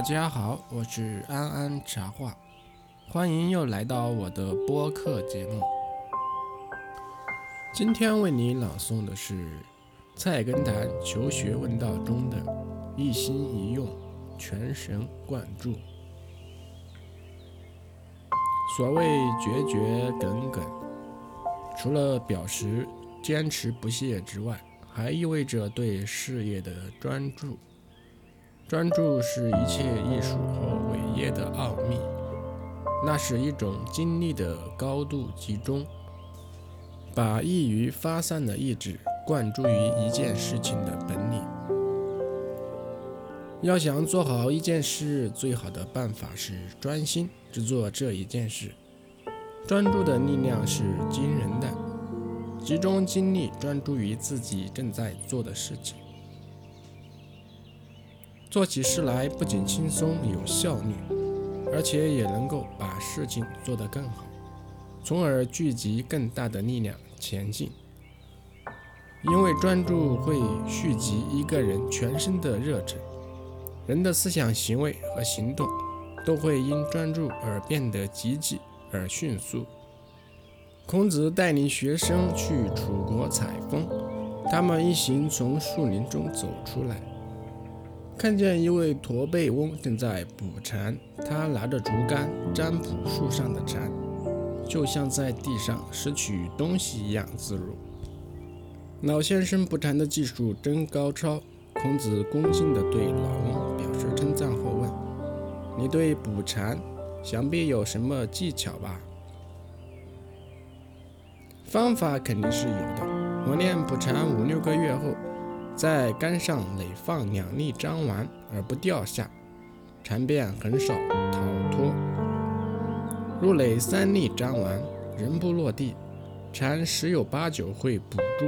大家好，我是安安茶话，欢迎又来到我的播客节目。今天为你朗诵的是《菜根谭求学问道》中的“一心一用，全神贯注”。所谓决绝耿耿，除了表示坚持不懈之外，还意味着对事业的专注。专注是一切艺术和伟业的奥秘，那是一种精力的高度集中，把易于发散的意志灌注于一件事情的本领。要想做好一件事，最好的办法是专心只做这一件事。专注的力量是惊人的，集中精力专注于自己正在做的事情。做起事来不仅轻松有效率，而且也能够把事情做得更好，从而聚集更大的力量前进。因为专注会蓄积一个人全身的热忱，人的思想、行为和行动都会因专注而变得积极而迅速。孔子带领学生去楚国采风，他们一行从树林中走出来。看见一位驼背翁正在捕蝉，他拿着竹竿占卜树上的蝉，就像在地上拾取东西一样自如。老先生捕蝉的技术真高超。孔子恭敬地对老翁表示称赞后问：“你对捕蝉，想必有什么技巧吧？”方法肯定是有的。我练捕蝉五六个月后。在杆上垒放两粒粘丸而不掉下，蝉便很少逃脱。若垒三粒粘丸，人不落地，蝉十有八九会捕住。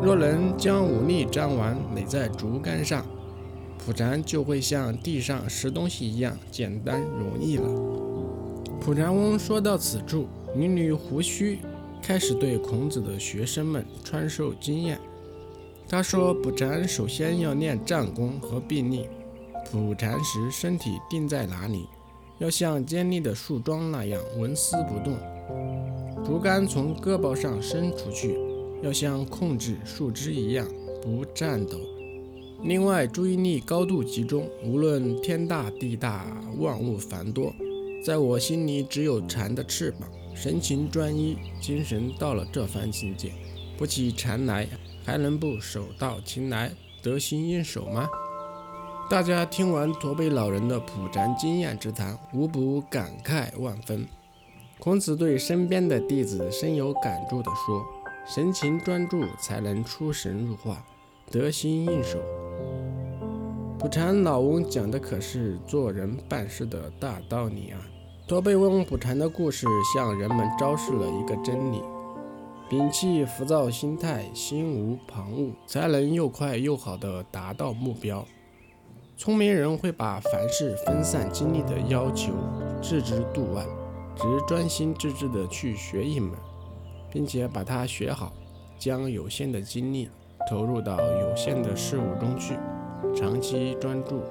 若能将五粒粘丸垒在竹竿上，捕蝉就会像地上拾东西一样简单容易了。蒲蝉翁说到此处，捋捋胡须，开始对孔子的学生们传授经验。他说：“捕蝉首先要练站功和臂力。捕蝉时，身体定在哪里，要像尖利的树桩那样纹丝不动；竹竿从胳膊上伸出去，要像控制树枝一样不颤抖。另外，注意力高度集中，无论天大地大，万物繁多，在我心里只有蝉的翅膀。神情专一，精神到了这番境界，不起蝉来。”还能不手到擒来、得心应手吗？大家听完驼背老人的普禅经验之谈，无不感慨万分。孔子对身边的弟子深有感触地说：“神情专注，才能出神入化，得心应手。”普禅老翁讲的可是做人办事的大道理啊！驼背翁普禅的故事向人们昭示了一个真理。摒弃浮躁心态，心无旁骛，才能又快又好地达到目标。聪明人会把凡事分散精力的要求置之度外，只专心致志地去学一门，并且把它学好，将有限的精力投入到有限的事物中去，长期专注。